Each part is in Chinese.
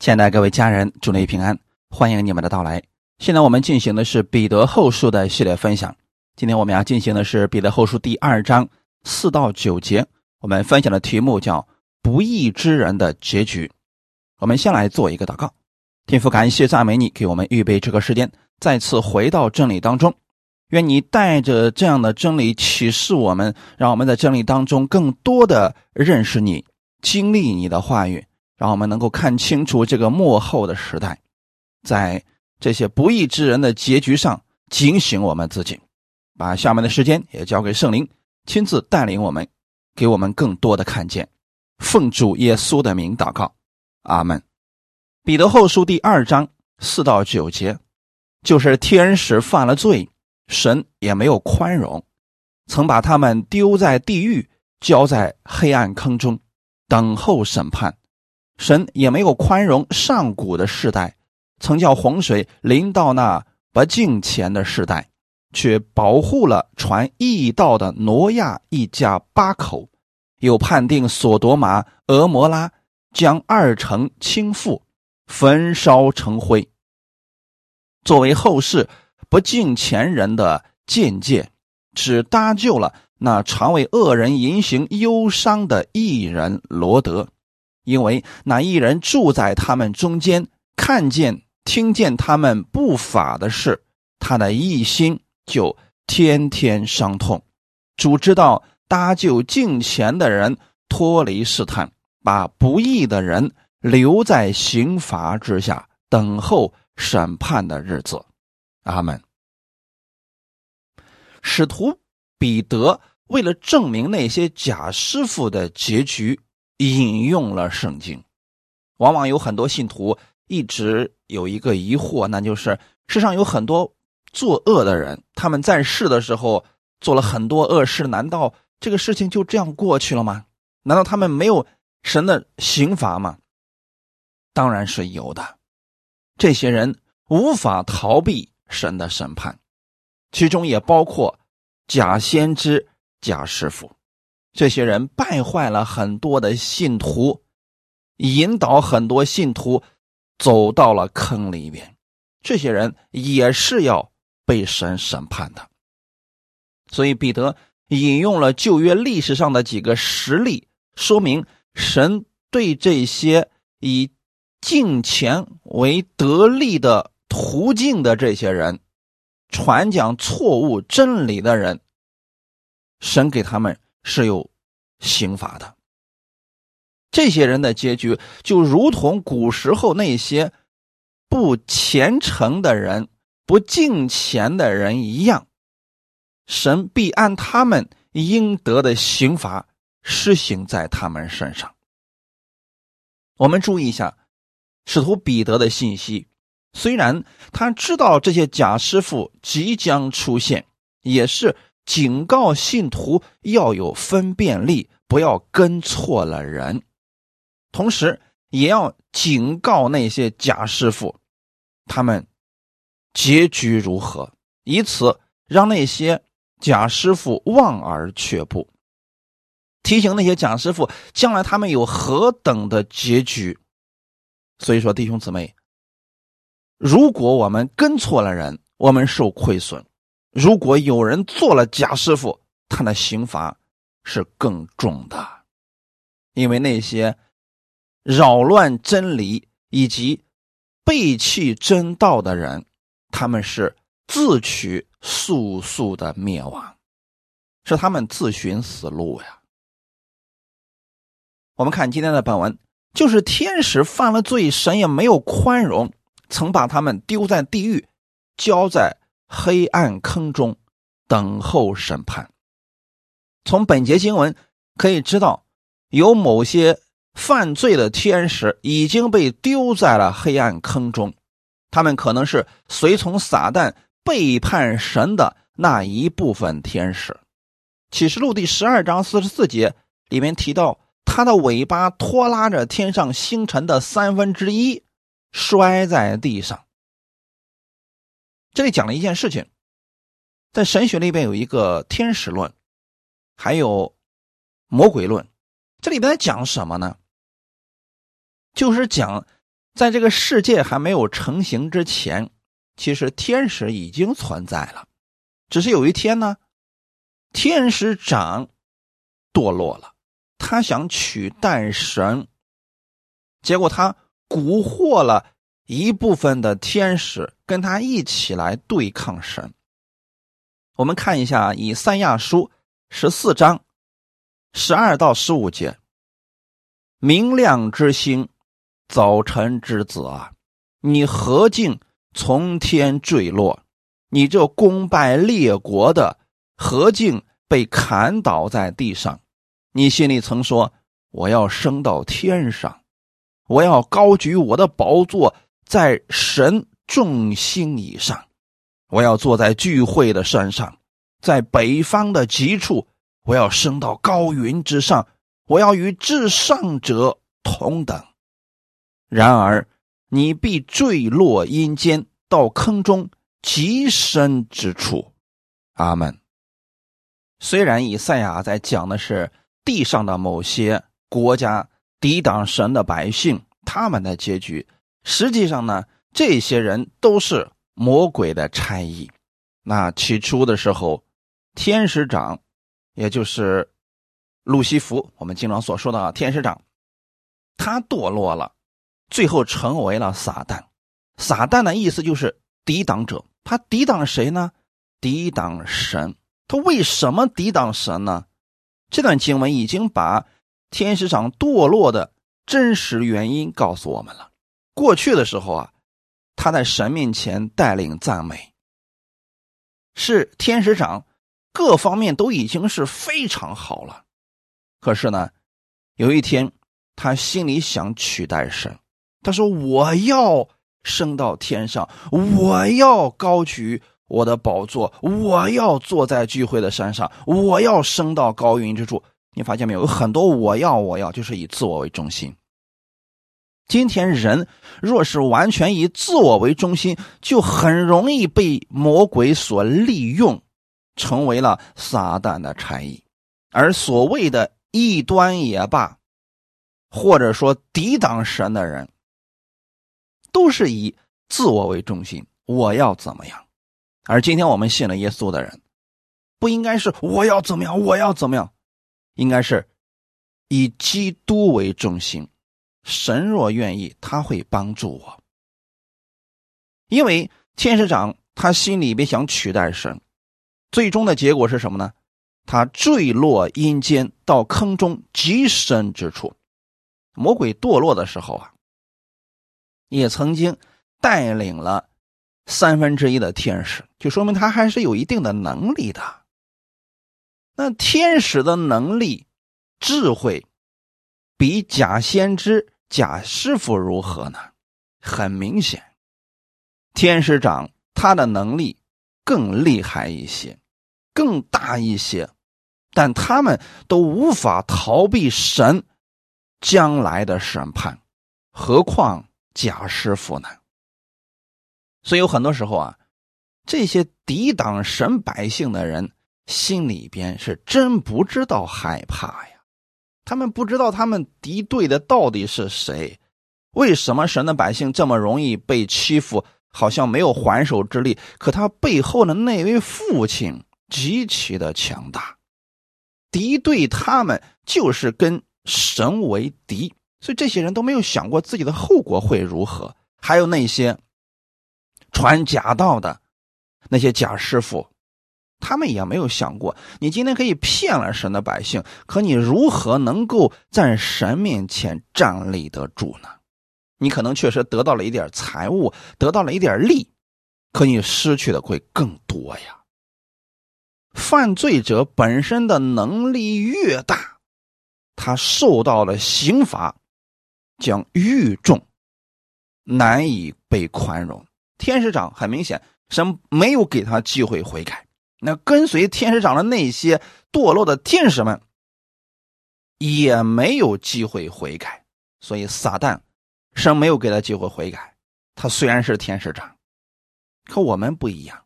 亲爱的各位家人，祝你平安，欢迎你们的到来。现在我们进行的是彼得后书的系列分享。今天我们要进行的是彼得后书第二章四到九节。我们分享的题目叫“不义之人的结局”。我们先来做一个祷告，天父，感谢赞美你，给我们预备这个时间，再次回到真理当中。愿你带着这样的真理启示我们，让我们在真理当中更多的认识你，经历你的话语。让我们能够看清楚这个幕后的时代，在这些不义之人的结局上警醒我们自己，把下面的时间也交给圣灵亲自带领我们，给我们更多的看见。奉主耶稣的名祷告，阿门。彼得后书第二章四到九节，就是天使犯了罪，神也没有宽容，曾把他们丢在地狱，交在黑暗坑中，等候审判。神也没有宽容上古的世代，曾叫洪水临到那不敬虔的世代，却保护了传义道的挪亚一家八口，又判定索多玛、俄摩拉将二城倾覆，焚烧成灰，作为后世不敬虔人的见解，只搭救了那常为恶人言行忧伤的异人罗德。因为那一人住在他们中间，看见、听见他们不法的事，他的一心就天天伤痛。主知道搭救敬虔的人脱离试探，把不义的人留在刑罚之下，等候审判的日子。阿门。使徒彼得为了证明那些假师傅的结局。引用了圣经，往往有很多信徒一直有一个疑惑，那就是世上有很多作恶的人，他们在世的时候做了很多恶事，难道这个事情就这样过去了吗？难道他们没有神的刑罚吗？当然是有的，这些人无法逃避神的审判，其中也包括假先知、假师傅。这些人败坏了很多的信徒，引导很多信徒走到了坑里边。这些人也是要被神审判的。所以彼得引用了旧约历史上的几个实例，说明神对这些以敬钱为得利的途径的这些人，传讲错误真理的人，神给他们。是有刑罚的。这些人的结局就如同古时候那些不虔诚的人、不敬虔的人一样，神必按他们应得的刑罚施行在他们身上。我们注意一下，使徒彼得的信息，虽然他知道这些假师傅即将出现，也是。警告信徒要有分辨力，不要跟错了人；同时，也要警告那些假师傅，他们结局如何，以此让那些假师傅望而却步，提醒那些假师傅将来他们有何等的结局。所以说，弟兄姊妹，如果我们跟错了人，我们受亏损。如果有人做了假师傅，他的刑罚是更重的，因为那些扰乱真理以及背弃真道的人，他们是自取速速的灭亡，是他们自寻死路呀。我们看今天的本文，就是天使犯了罪，神也没有宽容，曾把他们丢在地狱，交在。黑暗坑中等候审判。从本节经文可以知道，有某些犯罪的天使已经被丢在了黑暗坑中，他们可能是随从撒旦背叛神的那一部分天使。启示录第十二章四十四节里面提到，他的尾巴拖拉着天上星辰的三分之一，摔在地上。这里讲了一件事情，在神学里边有一个天使论，还有魔鬼论。这里边在讲什么呢？就是讲在这个世界还没有成型之前，其实天使已经存在了，只是有一天呢，天使长堕落了，他想取代神，结果他蛊惑了一部分的天使，跟他一起来对抗神。我们看一下以赛亚书十四章十二到十五节：明亮之星。早晨之子啊，你何竟从天坠落？你这攻败列国的，何竟被砍倒在地上？你心里曾说：“我要升到天上，我要高举我的宝座在神众星以上，我要坐在聚会的山上，在北方的极处，我要升到高云之上，我要与至上者同等。”然而，你必坠落阴间，到坑中极深之处。阿门。虽然以赛亚在讲的是地上的某些国家抵挡神的百姓，他们的结局，实际上呢，这些人都是魔鬼的差役。那起初的时候，天使长，也就是路西弗，我们经常所说的天使长，他堕落了。最后成为了撒旦，撒旦的意思就是抵挡者。他抵挡谁呢？抵挡神。他为什么抵挡神呢？这段经文已经把天使长堕落的真实原因告诉我们了。过去的时候啊，他在神面前带领赞美，是天使长各方面都已经是非常好了。可是呢，有一天他心里想取代神。他说：“我要升到天上，我要高举我的宝座，我要坐在聚会的山上，我要升到高云之处。”你发现没有？有很多“我要，我要”，就是以自我为中心。今天人若是完全以自我为中心，就很容易被魔鬼所利用，成为了撒旦的差役。而所谓的异端也罢，或者说抵挡神的人。都是以自我为中心，我要怎么样？而今天我们信了耶稣的人，不应该是我要怎么样，我要怎么样，应该是以基督为中心。神若愿意，他会帮助我。因为天使长他心里边想取代神，最终的结果是什么呢？他坠落阴间，到坑中极深之处。魔鬼堕落的时候啊。也曾经带领了三分之一的天使，就说明他还是有一定的能力的。那天使的能力、智慧，比假先知、贾师傅如何呢？很明显，天使长他的能力更厉害一些，更大一些，但他们都无法逃避神将来的审判，何况？贾师傅呢？所以有很多时候啊，这些抵挡神百姓的人心里边是真不知道害怕呀。他们不知道他们敌对的到底是谁，为什么神的百姓这么容易被欺负，好像没有还手之力？可他背后的那位父亲极其的强大，敌对他们就是跟神为敌。所以这些人都没有想过自己的后果会如何，还有那些传假道的那些假师傅，他们也没有想过，你今天可以骗了神的百姓，可你如何能够在神面前站立得住呢？你可能确实得到了一点财物，得到了一点利，可你失去的会更多呀。犯罪者本身的能力越大，他受到了刑罚。将愈重，难以被宽容。天使长很明显，神没有给他机会悔改。那跟随天使长的那些堕落的天使们，也没有机会悔改。所以撒旦，神没有给他机会悔改。他虽然是天使长，可我们不一样，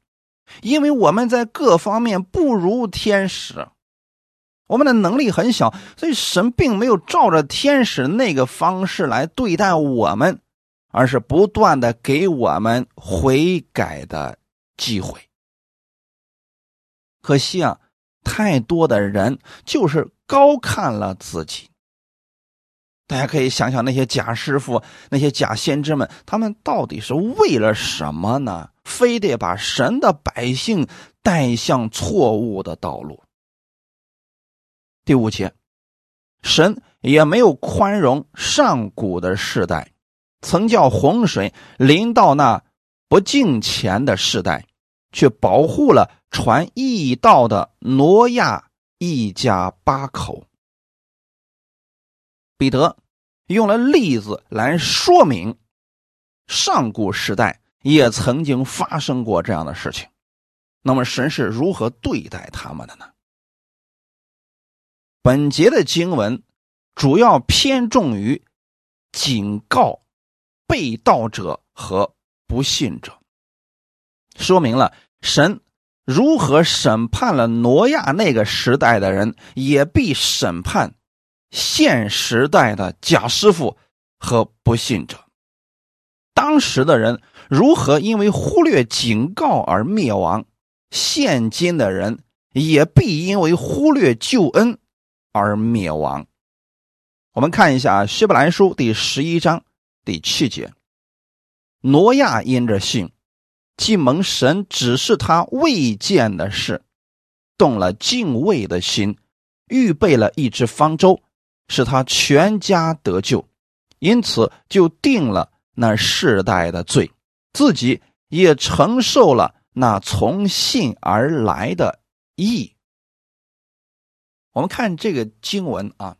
因为我们在各方面不如天使。我们的能力很小，所以神并没有照着天使那个方式来对待我们，而是不断的给我们悔改的机会。可惜啊，太多的人就是高看了自己。大家可以想想那些假师傅、那些假先知们，他们到底是为了什么呢？非得把神的百姓带向错误的道路。第五节，神也没有宽容上古的世代，曾叫洪水临到那不敬虔的世代，却保护了传义道的挪亚一家八口。彼得用了例子来说明，上古时代也曾经发生过这样的事情。那么神是如何对待他们的呢？本节的经文主要偏重于警告被盗者和不信者，说明了神如何审判了挪亚那个时代的人，也必审判现时代的假师傅和不信者。当时的人如何因为忽略警告而灭亡，现今的人也必因为忽略救恩。而灭亡。我们看一下《希伯来书》第十一章第七节：挪亚因着信，既蒙神指示他未见的事，动了敬畏的心，预备了一只方舟，使他全家得救，因此就定了那世代的罪，自己也承受了那从信而来的义。我们看这个经文啊，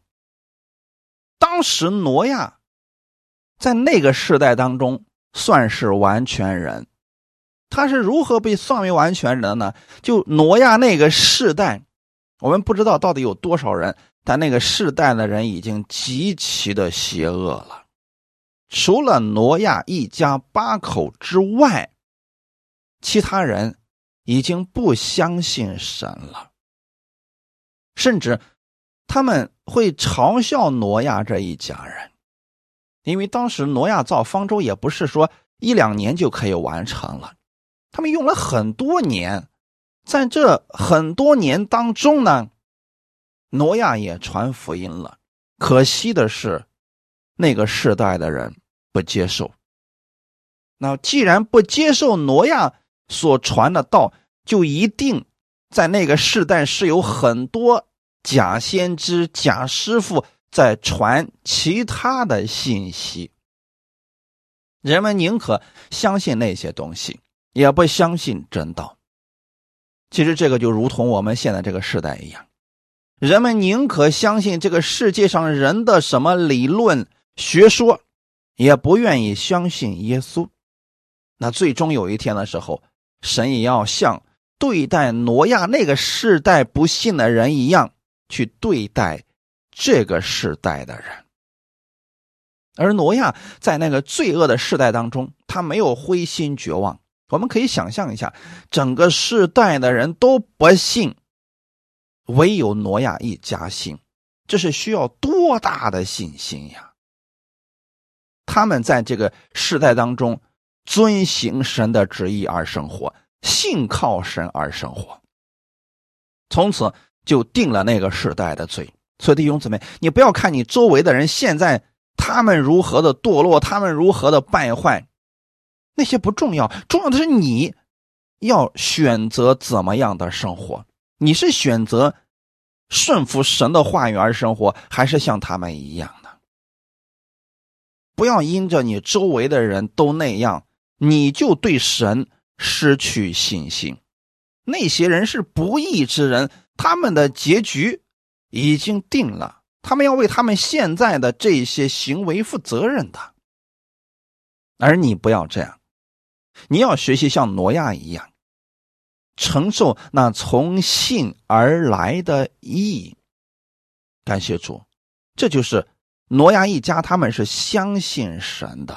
当时挪亚在那个世代当中算是完全人，他是如何被算为完全人呢？就挪亚那个世代，我们不知道到底有多少人，但那个世代的人已经极其的邪恶了。除了挪亚一家八口之外，其他人已经不相信神了。甚至他们会嘲笑挪亚这一家人，因为当时挪亚造方舟也不是说一两年就可以完成了，他们用了很多年，在这很多年当中呢，挪亚也传福音了。可惜的是，那个时代的人不接受。那既然不接受挪亚所传的道，就一定。在那个时代是有很多假先知、假师傅在传其他的信息，人们宁可相信那些东西，也不相信真道。其实这个就如同我们现在这个时代一样，人们宁可相信这个世界上人的什么理论学说，也不愿意相信耶稣。那最终有一天的时候，神也要像。对待挪亚那个世代不信的人一样去对待这个世代的人，而挪亚在那个罪恶的世代当中，他没有灰心绝望。我们可以想象一下，整个世代的人都不信，唯有挪亚一家信，这是需要多大的信心呀！他们在这个世代当中遵行神的旨意而生活。信靠神而生活，从此就定了那个世代的罪。所以弟兄姊妹，你不要看你周围的人现在他们如何的堕落，他们如何的败坏，那些不重要，重要的是你要选择怎么样的生活。你是选择顺服神的话语而生活，还是像他们一样的？不要因着你周围的人都那样，你就对神。失去信心，那些人是不义之人，他们的结局已经定了，他们要为他们现在的这些行为负责任的。而你不要这样，你要学习像挪亚一样，承受那从信而来的义。感谢主，这就是挪亚一家，他们是相信神的。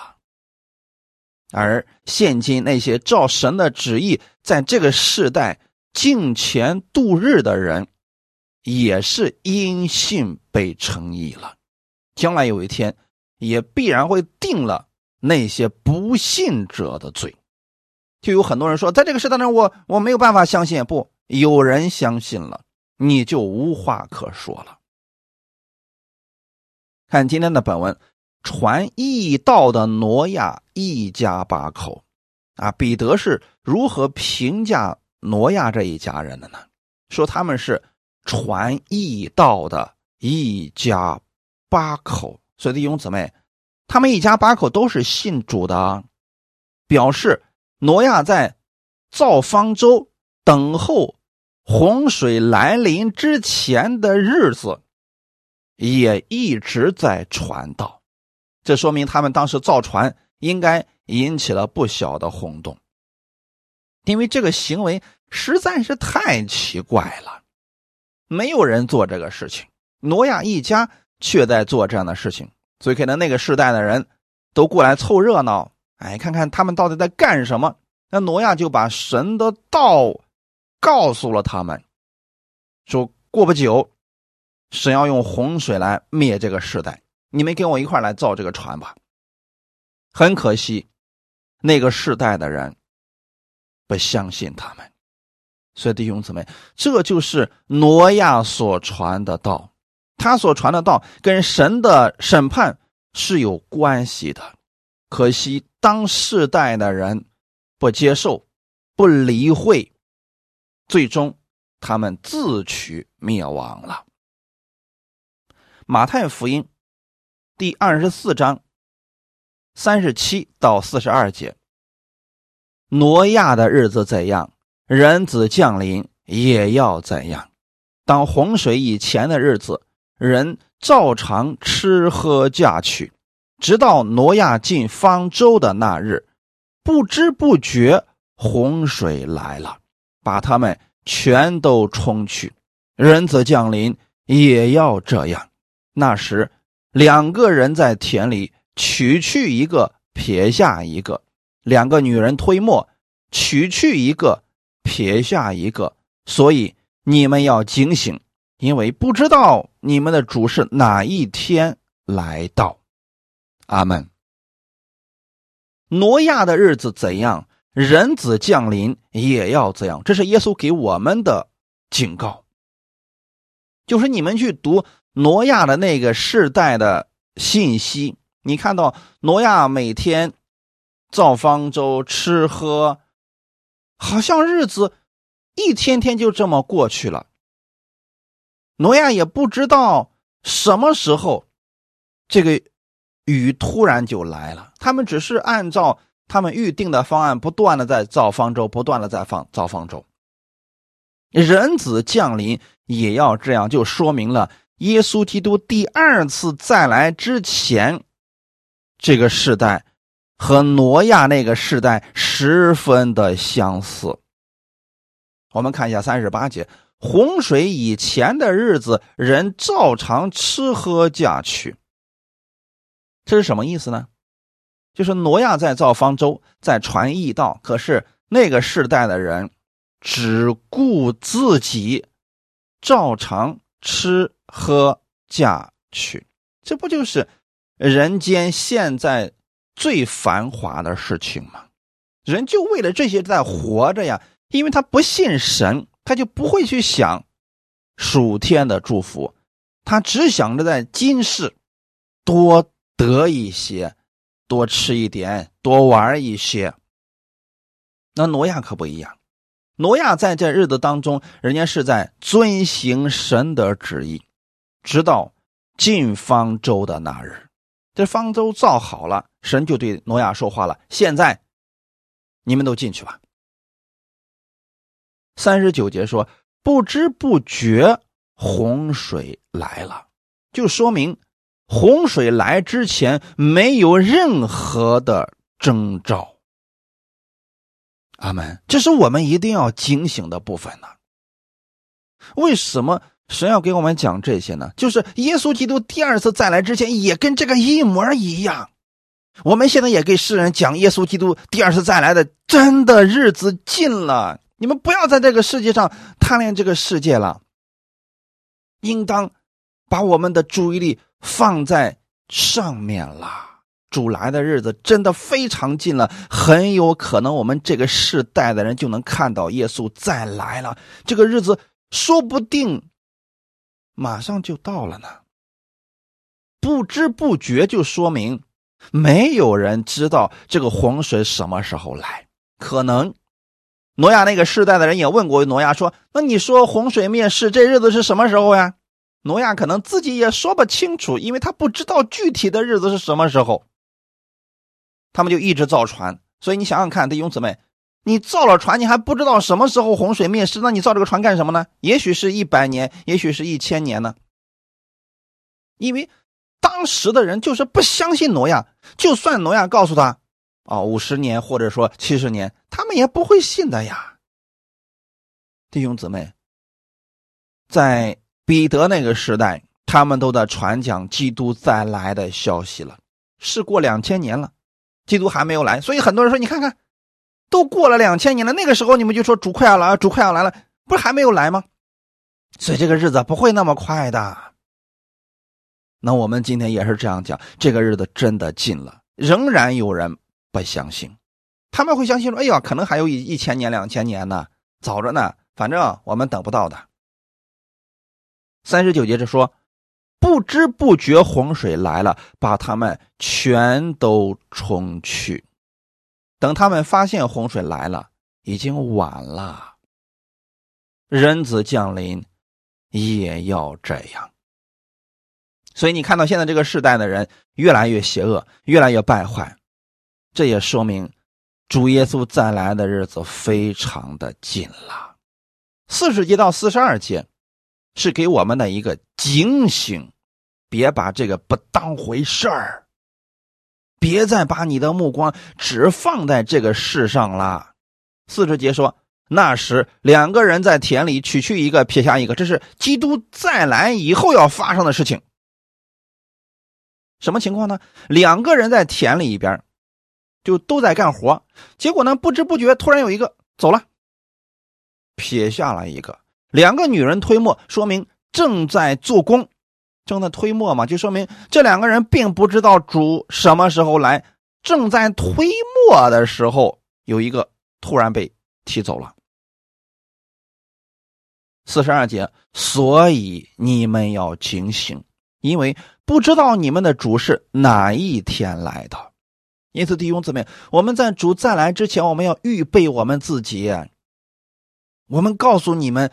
而现今那些照神的旨意在这个世代敬虔度日的人，也是因信被称义了。将来有一天，也必然会定了那些不信者的罪。就有很多人说，在这个时代中，我我没有办法相信。不，有人相信了，你就无话可说了。看今天的本文，传义道的挪亚一家八口，啊，彼得是如何评价挪亚这一家人的呢？说他们是传义道的一家八口。所以弟兄姊妹，他们一家八口都是信主的，表示。挪亚在造方舟、等候洪水来临之前的日子，也一直在传道。这说明他们当时造船应该引起了不小的轰动，因为这个行为实在是太奇怪了，没有人做这个事情，挪亚一家却在做这样的事情，所以可能那个时代的人都过来凑热闹。哎，看看他们到底在干什么？那挪亚就把神的道告诉了他们，说过不久，神要用洪水来灭这个时代，你们跟我一块来造这个船吧。很可惜，那个世代的人不相信他们，所以弟兄姊妹，这就是挪亚所传的道，他所传的道跟神的审判是有关系的。可惜。当世代的人不接受、不理会，最终他们自取灭亡了。马太福音第二十四章三十七到四十二节：挪亚的日子怎样，人子降临也要怎样。当洪水以前的日子，人照常吃喝嫁娶。直到挪亚进方舟的那日，不知不觉洪水来了，把他们全都冲去。人子降临也要这样。那时，两个人在田里取去一个，撇下一个；两个女人推磨，取去一个，撇下一个。所以你们要警醒，因为不知道你们的主是哪一天来到。阿门。挪亚的日子怎样，人子降临也要怎样。这是耶稣给我们的警告。就是你们去读挪亚的那个世代的信息，你看到挪亚每天造方舟、吃喝，好像日子一天天就这么过去了。挪亚也不知道什么时候这个。雨突然就来了，他们只是按照他们预定的方案，不断的在造方舟，不断的在放造方舟。人子降临也要这样，就说明了耶稣基督第二次再来之前，这个时代和挪亚那个时代十分的相似。我们看一下三十八节，洪水以前的日子，人照常吃喝嫁娶。这是什么意思呢？就是挪亚在造方舟，在传义道，可是那个世代的人只顾自己，照常吃喝嫁娶，这不就是人间现在最繁华的事情吗？人就为了这些在活着呀，因为他不信神，他就不会去想属天的祝福，他只想着在今世多。得一些，多吃一点，多玩一些。那挪亚可不一样，挪亚在这日子当中，人家是在遵行神的旨意，直到进方舟的那日。这方舟造好了，神就对挪亚说话了：“现在你们都进去吧。”三十九节说：“不知不觉洪水来了”，就说明。洪水来之前没有任何的征兆。阿门，这是我们一定要警醒的部分呢。为什么神要给我们讲这些呢？就是耶稣基督第二次再来之前也跟这个一模一样。我们现在也给世人讲耶稣基督第二次再来的真的日子近了，你们不要在这个世界上贪恋这个世界了，应当把我们的注意力。放在上面了，主来的日子真的非常近了，很有可能我们这个世代的人就能看到耶稣再来了。这个日子说不定马上就到了呢。不知不觉就说明没有人知道这个洪水什么时候来。可能挪亚那个世代的人也问过挪亚说：“那你说洪水灭世这日子是什么时候呀？”挪亚可能自己也说不清楚，因为他不知道具体的日子是什么时候。他们就一直造船，所以你想想看，弟兄姊妹，你造了船，你还不知道什么时候洪水灭世，那你造这个船干什么呢？也许是一百年，也许是一千年呢？因为当时的人就是不相信挪亚，就算挪亚告诉他，哦，五十年或者说七十年，他们也不会信的呀。弟兄姊妹，在彼得那个时代，他们都在传讲基督再来的消息了，是过两千年了。基督还没有来，所以很多人说：“你看看，都过了两千年了，那个时候你们就说主快要来，主快要来了，不是还没有来吗？”所以这个日子不会那么快的。那我们今天也是这样讲，这个日子真的近了，仍然有人不相信，他们会相信说：“哎呀，可能还有一一千年、两千年呢，早着呢，反正我们等不到的。”三十九节是说。不知不觉，洪水来了，把他们全都冲去。等他们发现洪水来了，已经晚了。人子降临，也要这样。所以你看到现在这个时代的人越来越邪恶，越来越败坏，这也说明主耶稣再来的日子非常的近了。四十节到四十二节。是给我们的一个警醒，别把这个不当回事儿，别再把你的目光只放在这个世上了。四十节说，那时两个人在田里取去一个，撇下一个，这是基督再来以后要发生的事情。什么情况呢？两个人在田里边，就都在干活，结果呢，不知不觉突然有一个走了，撇下了一个。两个女人推磨，说明正在做工，正在推磨嘛，就说明这两个人并不知道主什么时候来。正在推磨的时候，有一个突然被踢走了。四十二节，所以你们要警醒，因为不知道你们的主是哪一天来的。因此，弟兄姊妹，我们在主再来之前，我们要预备我们自己。我们告诉你们。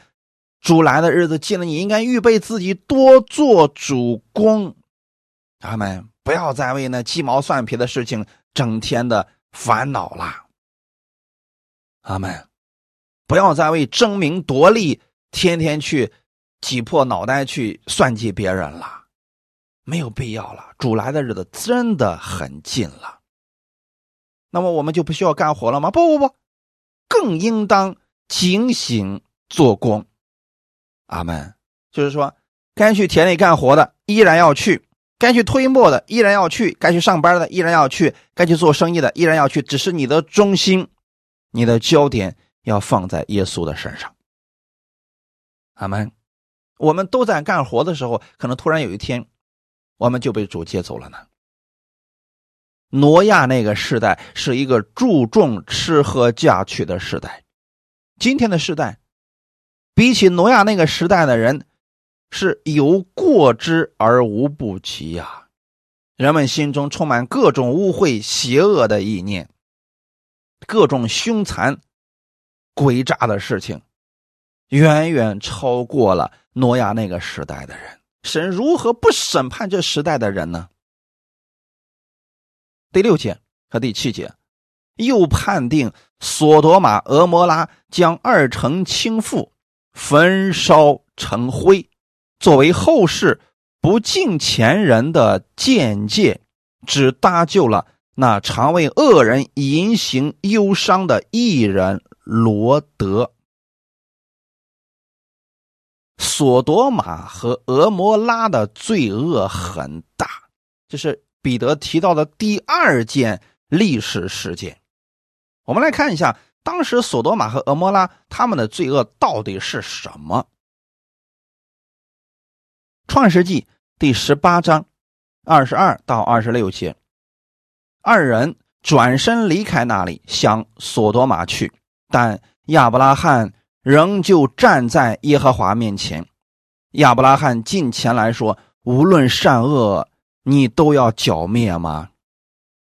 主来的日子近了，你应该预备自己多做主公。他们不要再为那鸡毛蒜皮的事情整天的烦恼了。阿门！不要再为争名夺利天天去挤破脑袋去算计别人了，没有必要了。主来的日子真的很近了。那么我们就不需要干活了吗？不不不，更应当警醒做工。阿门，就是说，该去田里干活的依然要去，该去推磨的依然要去，该去上班的依然要去，该去做生意的依然要去。只是你的中心，你的焦点要放在耶稣的身上。阿门。我们都在干活的时候，可能突然有一天，我们就被主接走了呢。挪亚那个时代是一个注重吃喝嫁娶的时代，今天的时代。比起挪亚那个时代的人，是有过之而无不及呀。人们心中充满各种污秽、邪恶的意念，各种凶残、诡诈的事情，远远超过了挪亚那个时代的人。神如何不审判这时代的人呢？第六节和第七节，又判定索多玛、俄摩拉将二城倾覆。焚烧成灰，作为后世不敬前人的见解，只搭救了那常为恶人隐行忧伤的艺人罗德。索多玛和俄摩拉的罪恶很大，这是彼得提到的第二件历史事件。我们来看一下。当时，索多玛和俄摩拉他们的罪恶到底是什么？创世纪第十八章二十二到二十六节，二人转身离开那里，向索多玛去。但亚伯拉罕仍旧站在耶和华面前。亚伯拉罕近前来说：“无论善恶，你都要剿灭吗？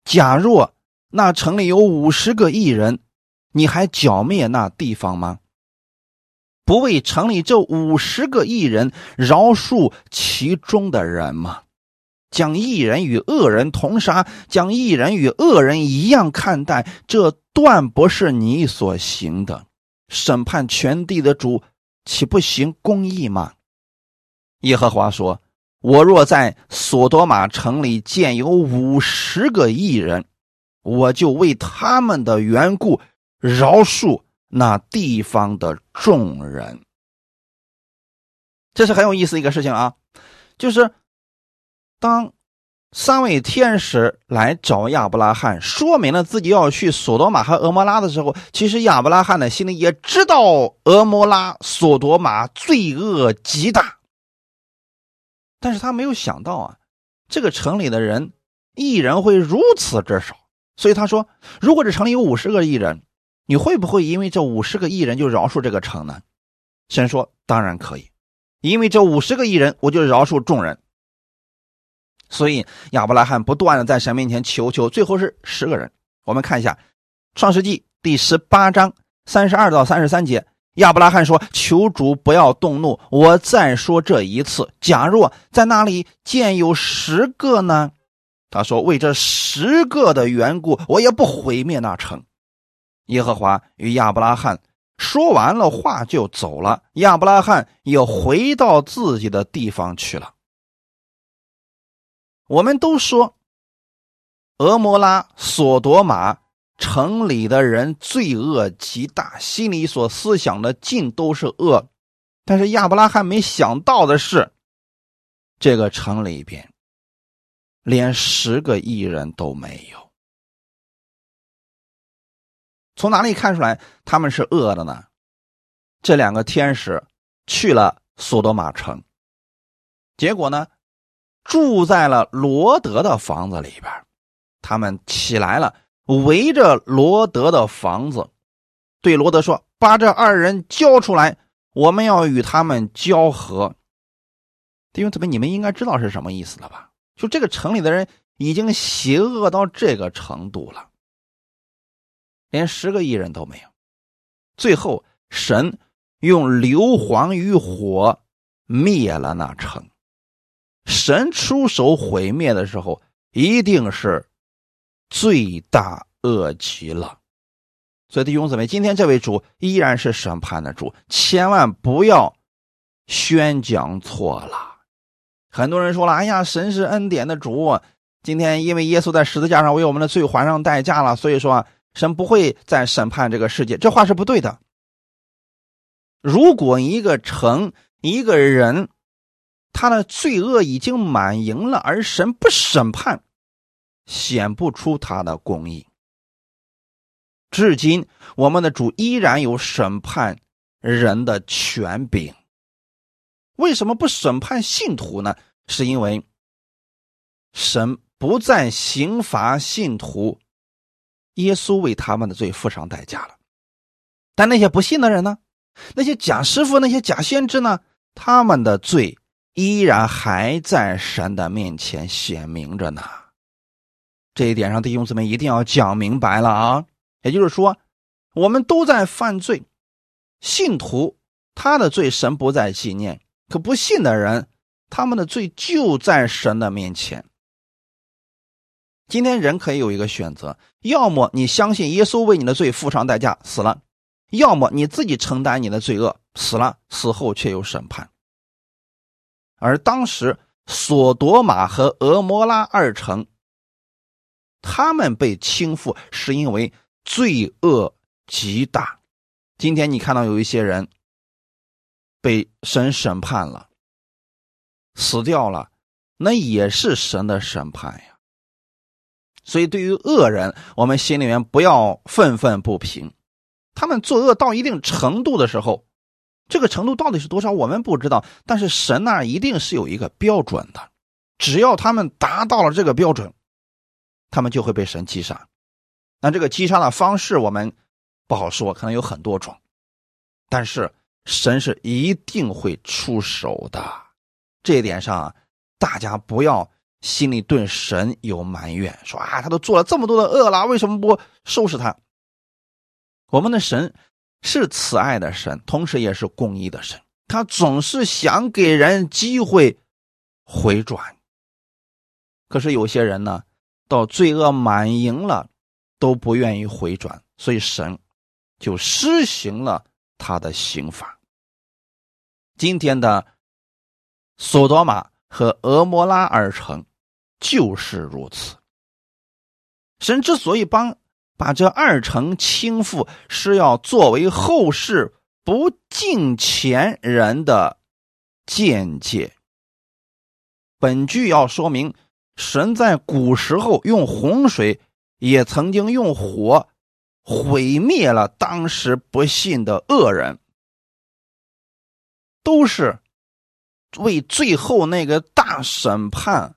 假若那城里有五十个异人，你还剿灭那地方吗？不为城里这五十个异人饶恕其中的人吗？将异人与恶人同杀，将异人与恶人一样看待，这断不是你所行的。审判全地的主，岂不行公义吗？”耶和华说：“我若在索多玛城里见有五十个异人，我就为他们的缘故饶恕那地方的众人。”这是很有意思一个事情啊，就是当三位天使来找亚伯拉罕，说明了自己要去索多玛和俄摩拉的时候，其实亚伯拉罕的心里也知道俄摩拉、索多玛罪恶极大。但是他没有想到啊，这个城里的人，异人会如此之少，所以他说：“如果这城里有五十个异人，你会不会因为这五十个异人就饶恕这个城呢？”神说：“当然可以，因为这五十个异人，我就饶恕众人。”所以亚伯拉罕不断的在神面前求求，最后是十个人。我们看一下《创世纪》第十八章三十二到三十三节。亚伯拉罕说：“求主不要动怒，我再说这一次。假若在那里见有十个呢？”他说：“为这十个的缘故，我也不毁灭那城。”耶和华与亚伯拉罕说完了话就走了。亚伯拉罕又回到自己的地方去了。我们都说，俄摩拉、索多玛。城里的人罪恶极大，心里所思想的尽都是恶。但是亚伯拉罕没想到的是，这个城里边连十个艺人都没有。从哪里看出来他们是恶的呢？这两个天使去了索多玛城，结果呢，住在了罗德的房子里边。他们起来了。围着罗德的房子，对罗德说：“把这二人交出来，我们要与他们交合。”弟兄姊妹，你们应该知道是什么意思了吧？就这个城里的人已经邪恶到这个程度了，连十个艺人都没有。最后，神用硫磺与火灭了那城。神出手毁灭的时候，一定是。罪大恶极了，所以弟兄姊妹，今天这位主依然是审判的主，千万不要宣讲错了。很多人说了：“哎呀，神是恩典的主，今天因为耶稣在十字架上为我们的罪还上代价了，所以说神不会再审判这个世界。”这话是不对的。如果一个城一个人他的罪恶已经满盈了，而神不审判。显不出他的公义。至今，我们的主依然有审判人的权柄。为什么不审判信徒呢？是因为神不再刑罚信徒，耶稣为他们的罪付上代价了。但那些不信的人呢？那些假师傅、那些假先知呢？他们的罪依然还在神的面前显明着呢。这一点上，弟兄姊妹一定要讲明白了啊！也就是说，我们都在犯罪，信徒他的罪神不再纪念，可不信的人，他们的罪就在神的面前。今天人可以有一个选择：要么你相信耶稣为你的罪付上代价死了，要么你自己承担你的罪恶死了，死后却有审判。而当时索多玛和俄摩拉二城。他们被倾覆是因为罪恶极大。今天你看到有一些人被神审判了，死掉了，那也是神的审判呀。所以对于恶人，我们心里面不要愤愤不平。他们作恶到一定程度的时候，这个程度到底是多少，我们不知道。但是神那一定是有一个标准的，只要他们达到了这个标准。他们就会被神击杀。那这个击杀的方式我们不好说，可能有很多种，但是神是一定会出手的。这一点上，大家不要心里对神有埋怨，说啊，他都做了这么多的恶了，为什么不收拾他？我们的神是慈爱的神，同时也是公义的神，他总是想给人机会回转。可是有些人呢，到罪恶满盈了，都不愿意回转，所以神就施行了他的刑罚。今天的索多玛和俄摩拉尔城就是如此。神之所以帮。把这二城倾覆，是要作为后世不敬前人的见解。本句要说明，神在古时候用洪水，也曾经用火毁灭了当时不信的恶人，都是为最后那个大审判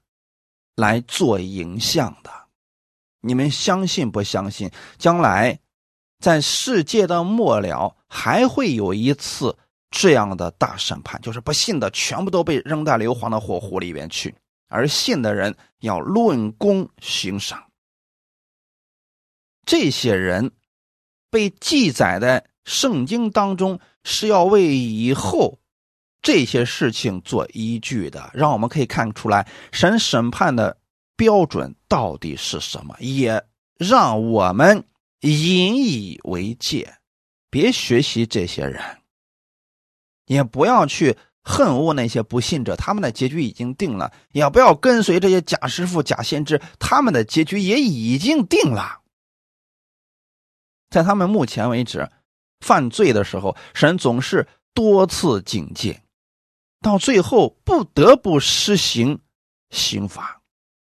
来做影像的。你们相信不相信？将来在世界的末了，还会有一次这样的大审判，就是不信的全部都被扔在硫磺的火湖里面去，而信的人要论功行赏。这些人被记载在圣经当中，是要为以后这些事情做依据的，让我们可以看出来神审判的。标准到底是什么？也让我们引以为戒，别学习这些人，也不要去恨恶那些不信者，他们的结局已经定了；也不要跟随这些假师傅、假先知，他们的结局也已经定了。在他们目前为止犯罪的时候，神总是多次警戒，到最后不得不施行刑罚。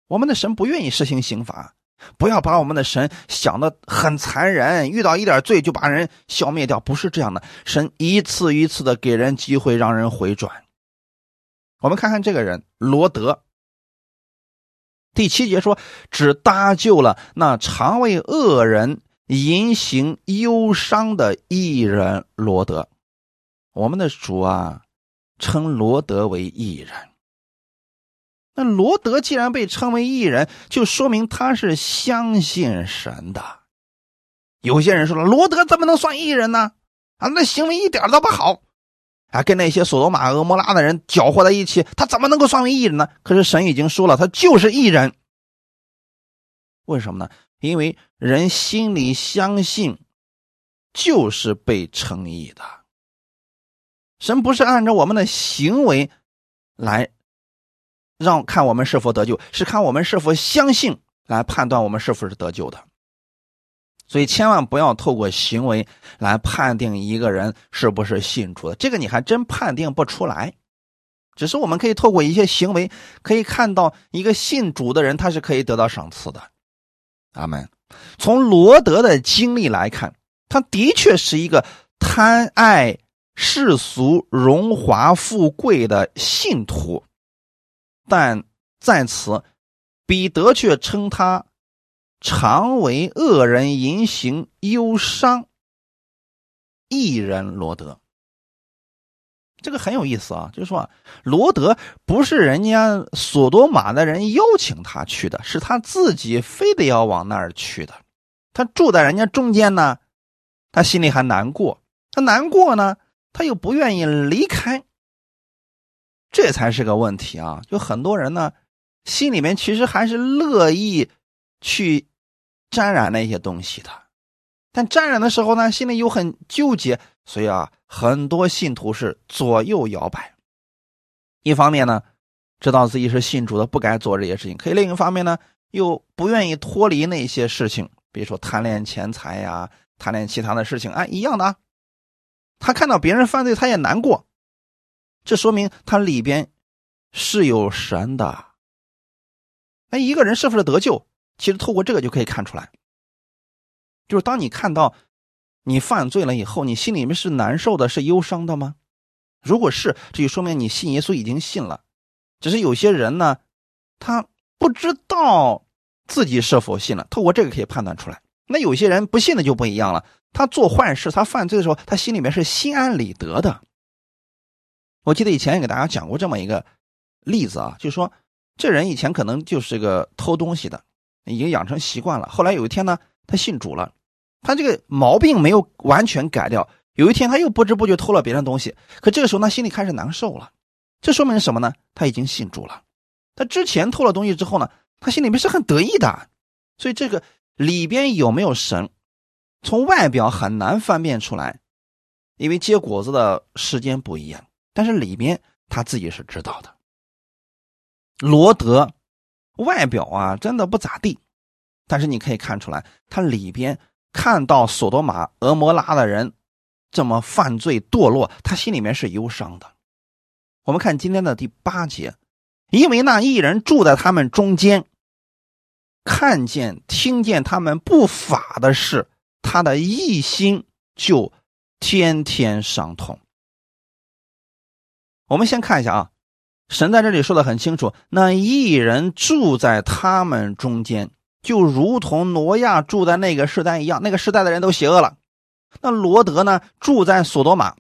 我们的神不愿意施行刑罚，不要把我们的神想的很残忍，遇到一点罪就把人消灭掉，不是这样的。神一次一次的给人机会，让人回转。我们看看这个人罗德，第七节说，只搭救了那常为恶人隐行忧伤的艺人罗德。我们的主啊，称罗德为艺人。那罗德既然被称为异人，就说明他是相信神的。有些人说了，罗德怎么能算异人呢？啊，那行为一点都不好，啊，跟那些索罗玛、俄摩拉的人搅和在一起，他怎么能够算为异人呢？可是神已经说了，他就是异人。为什么呢？因为人心里相信，就是被称义的。神不是按照我们的行为来。让看我们是否得救，是看我们是否相信来判断我们是否是得救的。所以千万不要透过行为来判定一个人是不是信主的，这个你还真判定不出来。只是我们可以透过一些行为，可以看到一个信主的人他是可以得到赏赐的。阿门。从罗德的经历来看，他的确是一个贪爱世俗荣华富贵的信徒。但在此，彼得却称他常为恶人淫行忧伤，一人罗德。这个很有意思啊，就是说啊，罗德不是人家索多玛的人邀请他去的，是他自己非得要往那儿去的。他住在人家中间呢，他心里还难过，他难过呢，他又不愿意离开。这才是个问题啊！就很多人呢，心里面其实还是乐意去沾染那些东西的，但沾染的时候呢，心里又很纠结，所以啊，很多信徒是左右摇摆。一方面呢，知道自己是信主的，不该做这些事情；可以另一方面呢，又不愿意脱离那些事情，比如说贪恋钱财呀，贪恋其他的事情，啊，一样的啊。他看到别人犯罪，他也难过。这说明他里边是有神的。那一个人是不是得救？其实透过这个就可以看出来，就是当你看到你犯罪了以后，你心里面是难受的，是忧伤的吗？如果是，这就说明你信耶稣已经信了。只是有些人呢，他不知道自己是否信了，透过这个可以判断出来。那有些人不信的就不一样了，他做坏事，他犯罪的时候，他心里面是心安理得的。我记得以前也给大家讲过这么一个例子啊，就是说这人以前可能就是个偷东西的，已经养成习惯了。后来有一天呢，他信主了，他这个毛病没有完全改掉。有一天他又不知不觉偷了别人东西，可这个时候他心里开始难受了。这说明什么呢？他已经信主了。他之前偷了东西之后呢，他心里面是很得意的。所以这个里边有没有神，从外表很难分辨出来，因为结果子的时间不一样。但是里边他自己是知道的。罗德外表啊真的不咋地，但是你可以看出来，他里边看到索多玛、俄摩拉的人。这么犯罪堕落，他心里面是忧伤的。我们看今天的第八节，因为那一人住在他们中间，看见、听见他们不法的事，他的一心就天天伤痛。我们先看一下啊，神在这里说的很清楚，那一人住在他们中间，就如同挪亚住在那个时代一样，那个时代的人都邪恶了。那罗德呢？住在索多玛，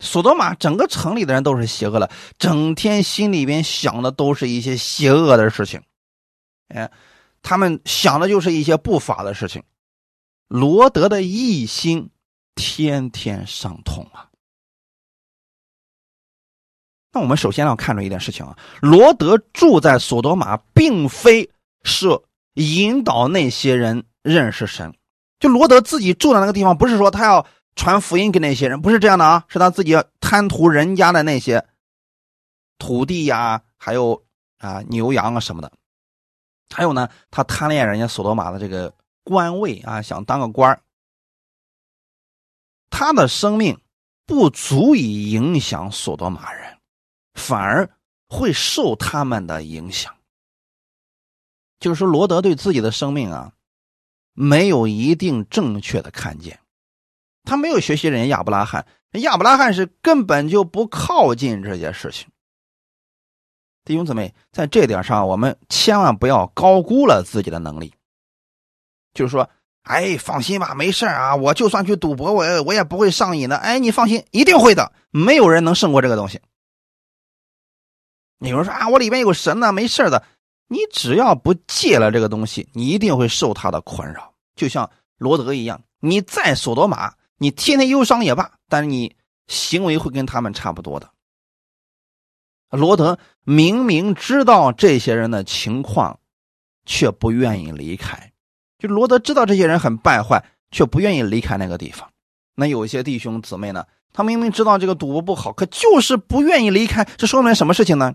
索多玛整个城里的人都是邪恶的，整天心里边想的都是一些邪恶的事情，哎，他们想的就是一些不法的事情。罗德的一心天天伤痛啊。那我们首先要看出一点事情啊，罗德住在索多玛，并非是引导那些人认识神。就罗德自己住的那个地方，不是说他要传福音给那些人，不是这样的啊，是他自己贪图人家的那些土地呀，还有啊牛羊啊什么的，还有呢，他贪恋人家索多玛的这个官位啊，想当个官他的生命不足以影响索多玛人，反而会受他们的影响。就是说，罗德对自己的生命啊。没有一定正确的看见，他没有学习人家亚伯拉罕，亚伯拉罕是根本就不靠近这些事情。弟兄姊妹，在这点上，我们千万不要高估了自己的能力。就是说，哎，放心吧，没事啊，我就算去赌博，我我也不会上瘾的。哎，你放心，一定会的，没有人能胜过这个东西。有人说啊，我里面有神呢，没事的。你只要不戒了这个东西，你一定会受他的困扰，就像罗德一样。你在索多玛，你天天忧伤也罢，但是你行为会跟他们差不多的。罗德明明知道这些人的情况，却不愿意离开。就罗德知道这些人很败坏，却不愿意离开那个地方。那有一些弟兄姊妹呢，他明明知道这个赌博不好，可就是不愿意离开。这说明什么事情呢？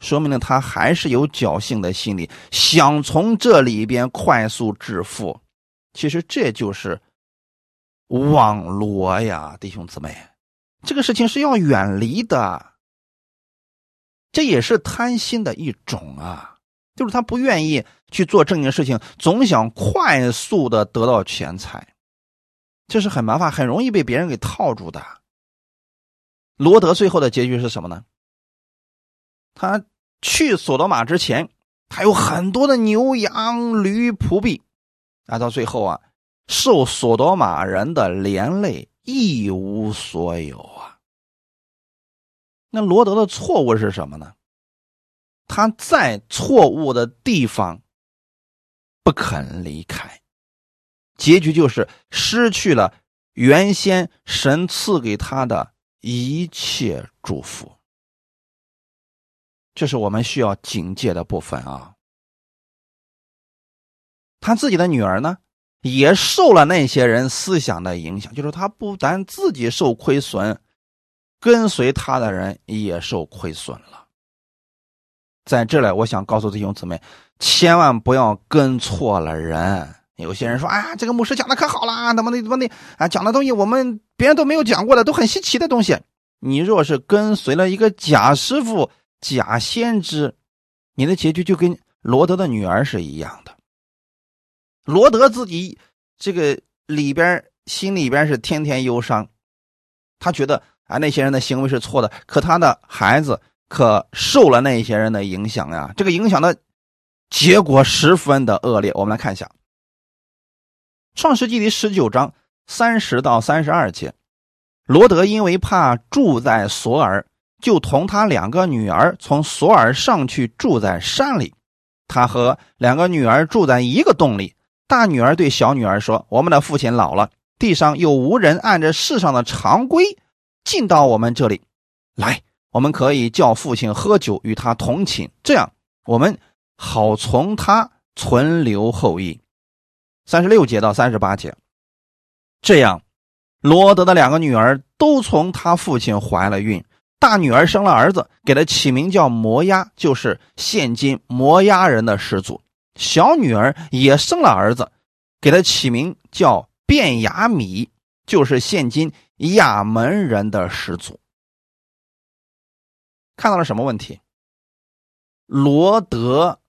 说明了他还是有侥幸的心理，想从这里边快速致富。其实这就是网罗呀，弟兄姊妹，这个事情是要远离的。这也是贪心的一种啊，就是他不愿意去做正经事情，总想快速的得到钱财，这是很麻烦，很容易被别人给套住的。罗德最后的结局是什么呢？他去索多玛之前，他有很多的牛羊驴仆婢，啊，到最后啊，受索多玛人的连累，一无所有啊。那罗德的错误是什么呢？他在错误的地方不肯离开，结局就是失去了原先神赐给他的一切祝福。这是我们需要警戒的部分啊！他自己的女儿呢，也受了那些人思想的影响，就是他不但自己受亏损，跟随他的人也受亏损了。在这里，我想告诉弟兄姊妹，千万不要跟错了人。有些人说：“啊，这个牧师讲的可好了，怎么的怎么的啊？讲的东西我们别人都没有讲过的，都很稀奇的东西。你若是跟随了一个假师傅。”假先知，你的结局就跟罗德的女儿是一样的。罗德自己这个里边心里边是天天忧伤，他觉得啊那些人的行为是错的，可他的孩子可受了那些人的影响呀。这个影响的结果十分的恶劣。我们来看一下《创世纪》第十九章三十到三十二节，罗德因为怕住在索尔，就同他两个女儿从索尔上去住在山里。他和两个女儿住在一个洞里。大女儿对小女儿说：“我们的父亲老了，地上又无人按着世上的常规进到我们这里来。我们可以叫父亲喝酒，与他同寝，这样我们好从他存留后裔。”三十六节到三十八节，这样罗德的两个女儿都从他父亲怀了孕。大女儿生了儿子，给他起名叫摩押，就是现今摩押人的始祖。小女儿也生了儿子，给他起名叫卞雅米，就是现今亚门人的始祖。看到了什么问题？罗德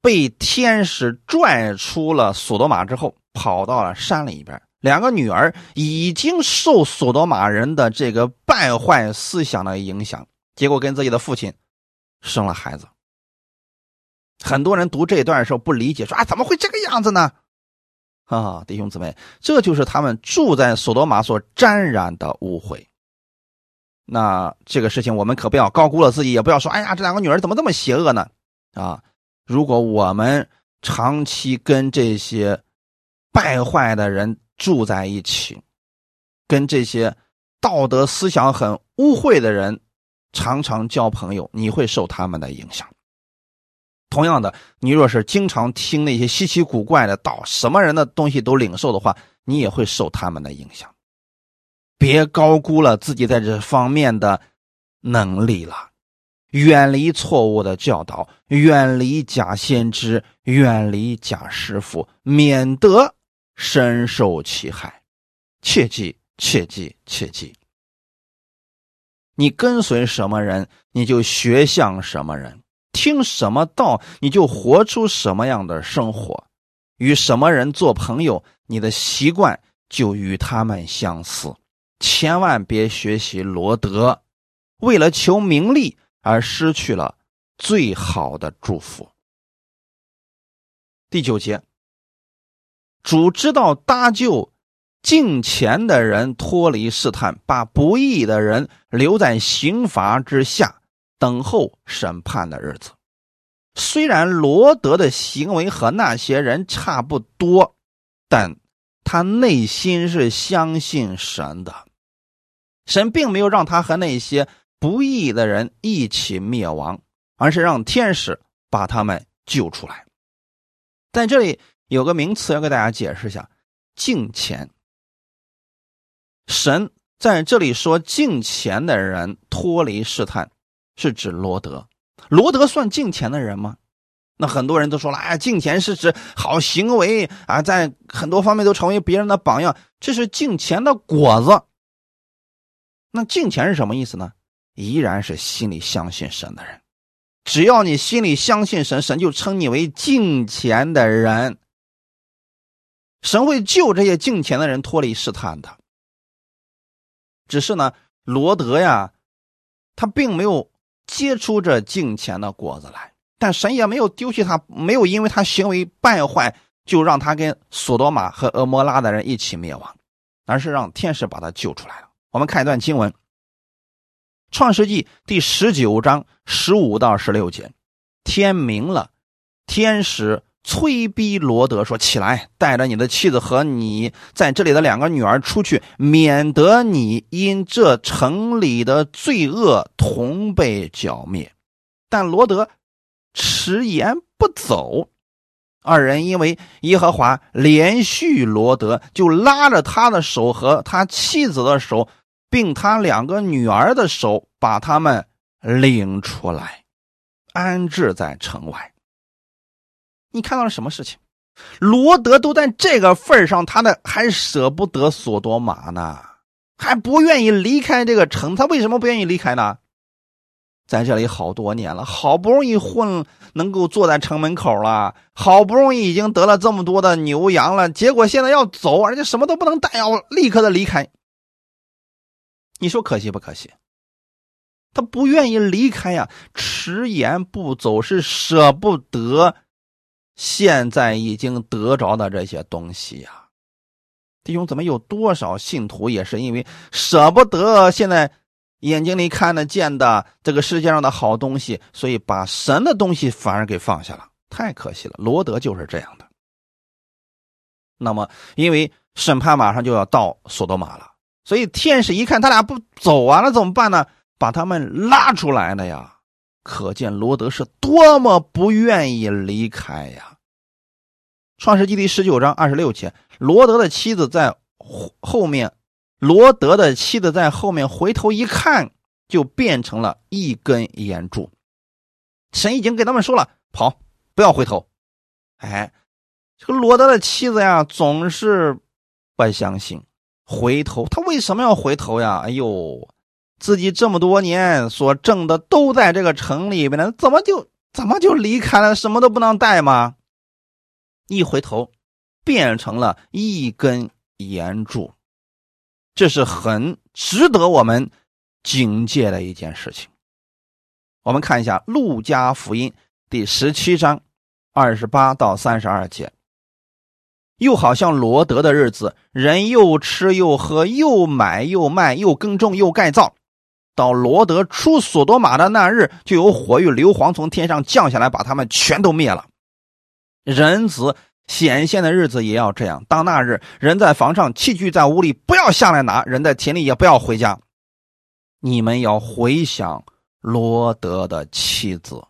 被天使拽出了索多玛之后，跑到了山里边。两个女儿已经受索多玛人的这个败坏思想的影响，结果跟自己的父亲生了孩子。很多人读这一段的时候不理解，说啊，怎么会这个样子呢？啊，弟兄姊妹，这就是他们住在索多玛所沾染的污秽。那这个事情我们可不要高估了自己，也不要说，哎呀，这两个女儿怎么这么邪恶呢？啊，如果我们长期跟这些败坏的人住在一起，跟这些道德思想很污秽的人常常交朋友，你会受他们的影响。同样的，你若是经常听那些稀奇古怪的道，什么人的东西都领受的话，你也会受他们的影响。别高估了自己在这方面的能力了，远离错误的教导，远离假先知，远离假师傅，免得深受其害。切记，切记，切记！你跟随什么人，你就学像什么人。听什么道，你就活出什么样的生活；与什么人做朋友，你的习惯就与他们相似。千万别学习罗德，为了求名利而失去了最好的祝福。第九节，主知道搭救敬虔的人脱离试探，把不义的人留在刑罚之下。等候审判的日子，虽然罗德的行为和那些人差不多，但他内心是相信神的。神并没有让他和那些不义的人一起灭亡，而是让天使把他们救出来。在这里有个名词要给大家解释一下：敬虔。神在这里说，敬虔的人脱离试探。是指罗德，罗德算敬虔的人吗？那很多人都说了，哎，敬虔是指好行为啊，在很多方面都成为别人的榜样，这是敬虔的果子。那敬虔是什么意思呢？依然是心里相信神的人。只要你心里相信神，神就称你为敬虔的人。神会救这些敬虔的人脱离试探的。只是呢，罗德呀，他并没有。结出这敬虔的果子来，但神也没有丢弃他，没有因为他行为败坏就让他跟索多玛和俄摩拉的人一起灭亡，而是让天使把他救出来。我们看一段经文，《创世纪》第十九章十五到十六节：天明了，天使。催逼罗德说：“起来，带着你的妻子和你在这里的两个女儿出去，免得你因这城里的罪恶同被剿灭。”但罗德迟延不走。二人因为耶和华连续罗德，就拉着他的手和他妻子的手，并他两个女儿的手，把他们领出来，安置在城外。你看到了什么事情？罗德都在这个份上，他呢还舍不得索多玛呢，还不愿意离开这个城。他为什么不愿意离开呢？在这里好多年了，好不容易混，能够坐在城门口了，好不容易已经得了这么多的牛羊了，结果现在要走，而且什么都不能带，要立刻的离开。你说可惜不可惜？他不愿意离开呀，迟延不走是舍不得。现在已经得着的这些东西呀。弟兄怎么，有多少信徒也是因为舍不得现在眼睛里看得见的这个世界上的好东西，所以把神的东西反而给放下了，太可惜了。罗德就是这样的。那么，因为审判马上就要到索多玛了，所以天使一看他俩不走啊，那怎么办呢？把他们拉出来了呀。可见罗德是多么不愿意离开呀！创世纪第十九章二十六节，罗德的妻子在后后面，罗德的妻子在后面回头一看，就变成了一根岩柱。神已经给他们说了，跑，不要回头。哎，这个罗德的妻子呀，总是不相信回头，他为什么要回头呀？哎呦！自己这么多年所挣的都在这个城里边呢，怎么就怎么就离开了？什么都不能带吗？一回头，变成了一根岩柱，这是很值得我们警戒的一件事情。我们看一下《路加福音》第十七章二十八到三十二节，又好像罗德的日子，人又吃又喝，又买又卖，又耕种又盖造。到罗德出索多玛的那日，就有火与硫磺从天上降下来，把他们全都灭了。人子显现的日子也要这样。当那日，人在房上，器具在屋里，不要下来拿；人在田里，也不要回家。你们要回想罗德的妻子。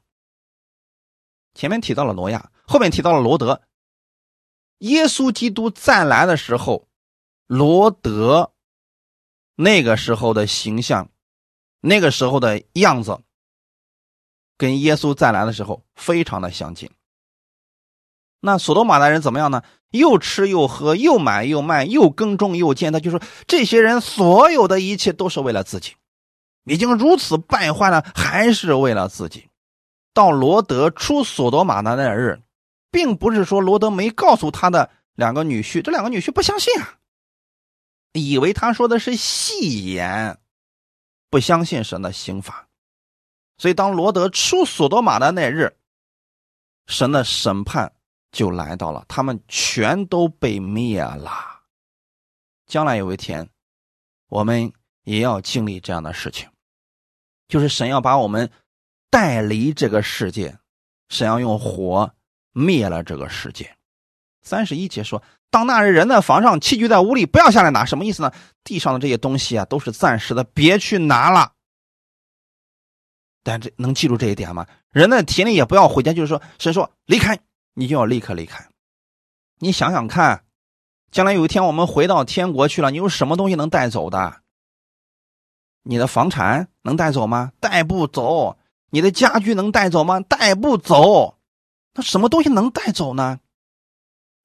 前面提到了挪亚，后面提到了罗德。耶稣基督再来的时候，罗德那个时候的形象。那个时候的样子，跟耶稣再来的时候非常的相近。那索多玛的人怎么样呢？又吃又喝，又买又卖，又耕种又建。他就说，这些人所有的一切都是为了自己，已经如此败坏了，还是为了自己。到罗德出索多玛的那日，并不是说罗德没告诉他的两个女婿，这两个女婿不相信啊，以为他说的是戏言。不相信神的刑法，所以当罗德出索多玛的那日，神的审判就来到了，他们全都被灭了。将来有一天，我们也要经历这样的事情，就是神要把我们带离这个世界，神要用火灭了这个世界。三十一节说。当那日人在房上，器具在屋里，不要下来拿，什么意思呢？地上的这些东西啊，都是暂时的，别去拿了。但这能记住这一点吗？人在田里也不要回家，就是说，神说离开，你就要立刻离开。你想想看，将来有一天我们回到天国去了，你有什么东西能带走的？你的房产能带走吗？带不走。你的家具能带走吗？带不走。那什么东西能带走呢？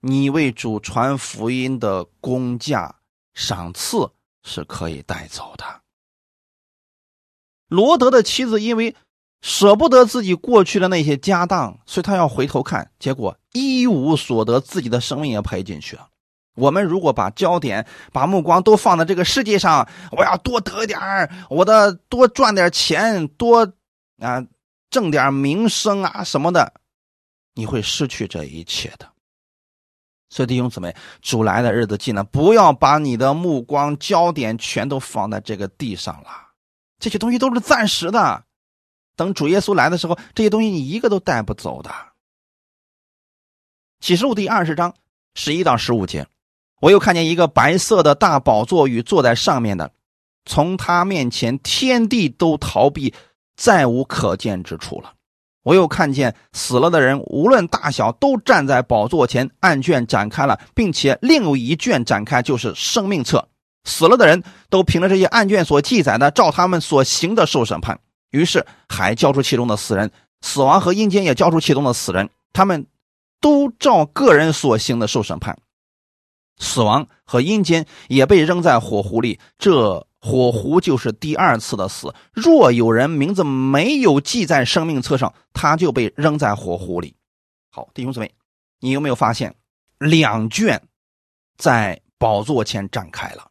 你为主传福音的工价赏赐是可以带走的。罗德的妻子因为舍不得自己过去的那些家当，所以他要回头看，结果一无所得，自己的生命也赔进去了。我们如果把焦点、把目光都放在这个世界上，我要多得点我的多赚点钱，多啊挣点名声啊什么的，你会失去这一切的。所以弟兄姊妹，主来的日子近了，不要把你的目光焦点全都放在这个地上了。这些东西都是暂时的，等主耶稣来的时候，这些东西你一个都带不走的。启示录第二十章十一到十五节，我又看见一个白色的大宝座与坐在上面的，从他面前天地都逃避，再无可见之处了。我又看见死了的人，无论大小，都站在宝座前，案卷展开了，并且另有一卷展开，就是生命册。死了的人都凭着这些案卷所记载的，照他们所行的受审判。于是海交出其中的死人，死亡和阴间也交出其中的死人，他们都照个人所行的受审判。死亡和阴间也被扔在火湖里。这。火狐就是第二次的死。若有人名字没有记在生命册上，他就被扔在火湖里。好，弟兄姊妹，你有没有发现两卷在宝座前展开了？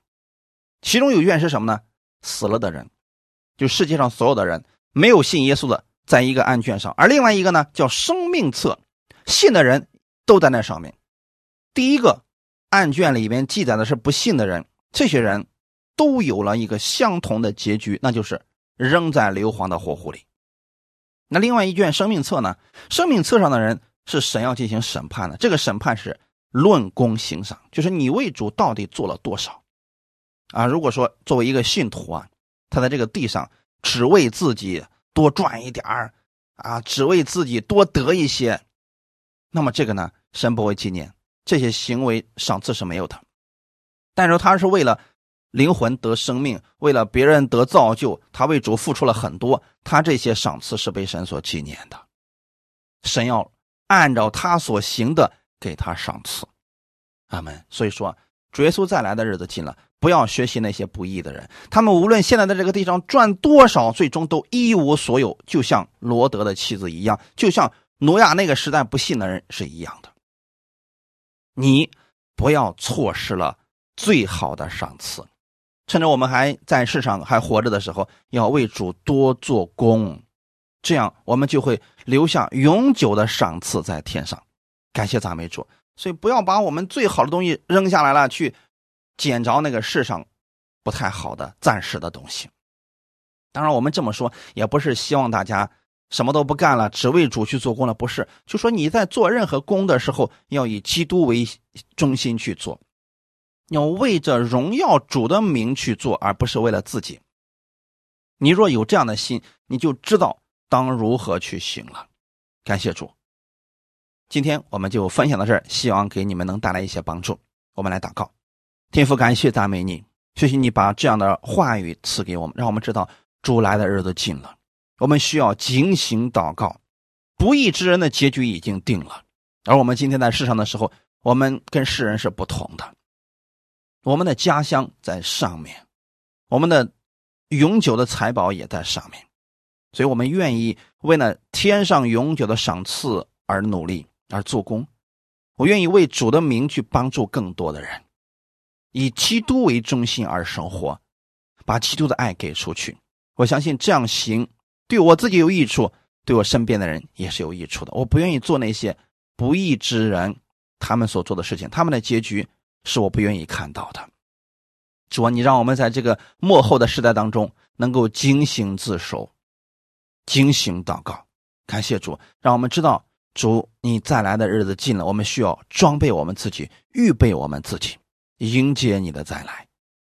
其中有一卷是什么呢？死了的人，就世界上所有的人没有信耶稣的，在一个案卷上；而另外一个呢，叫生命册，信的人都在那上面。第一个案卷里面记载的是不信的人，这些人都有了一个相同的结局，那就是扔在硫磺的火湖里。那另外一卷生命册呢？生命册上的人是神要进行审判的，这个审判是论功行赏，就是你为主到底做了多少啊？如果说作为一个信徒啊，他在这个地上只为自己多赚一点儿啊，只为自己多得一些，那么这个呢，神不会纪念这些行为，赏赐是没有的。但是他是为了。灵魂得生命，为了别人得造就，他为主付出了很多。他这些赏赐是被神所纪念的，神要按照他所行的给他赏赐。阿门。所以说，主耶稣再来的日子近了，不要学习那些不义的人。他们无论现在在这个地上赚多少，最终都一无所有，就像罗德的妻子一样，就像挪亚那个时代不信的人是一样的。你不要错失了最好的赏赐。趁着我们还在世上还活着的时候，要为主多做工，这样我们就会留下永久的赏赐在天上。感谢赞美主。所以不要把我们最好的东西扔下来了，去捡着那个世上不太好的暂时的东西。当然，我们这么说也不是希望大家什么都不干了，只为主去做工了，不是。就说你在做任何工的时候，要以基督为中心去做。要为着荣耀主的名去做，而不是为了自己。你若有这样的心，你就知道当如何去行了。感谢主，今天我们就分享到这儿，希望给你们能带来一些帮助。我们来祷告，天父，感谢赞美你，谢谢你把这样的话语赐给我们，让我们知道主来的日子近了。我们需要警醒祷告，不义之人的结局已经定了，而我们今天在世上的时候，我们跟世人是不同的。我们的家乡在上面，我们的永久的财宝也在上面，所以我们愿意为了天上永久的赏赐而努力而做工。我愿意为主的名去帮助更多的人，以基督为中心而生活，把基督的爱给出去。我相信这样行对我自己有益处，对我身边的人也是有益处的。我不愿意做那些不义之人他们所做的事情，他们的结局。是我不愿意看到的，主啊，你让我们在这个幕后的时代当中能够警醒自守，警醒祷告。感谢主，让我们知道主你再来的日子近了，我们需要装备我们自己，预备我们自己，迎接你的再来。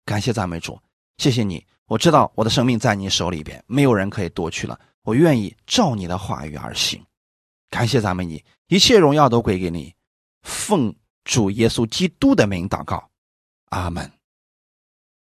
感谢赞美主，谢谢你，我知道我的生命在你手里边，没有人可以夺去了。我愿意照你的话语而行。感谢咱们你，一切荣耀都归给你，奉。主耶稣基督的名祷告，阿门。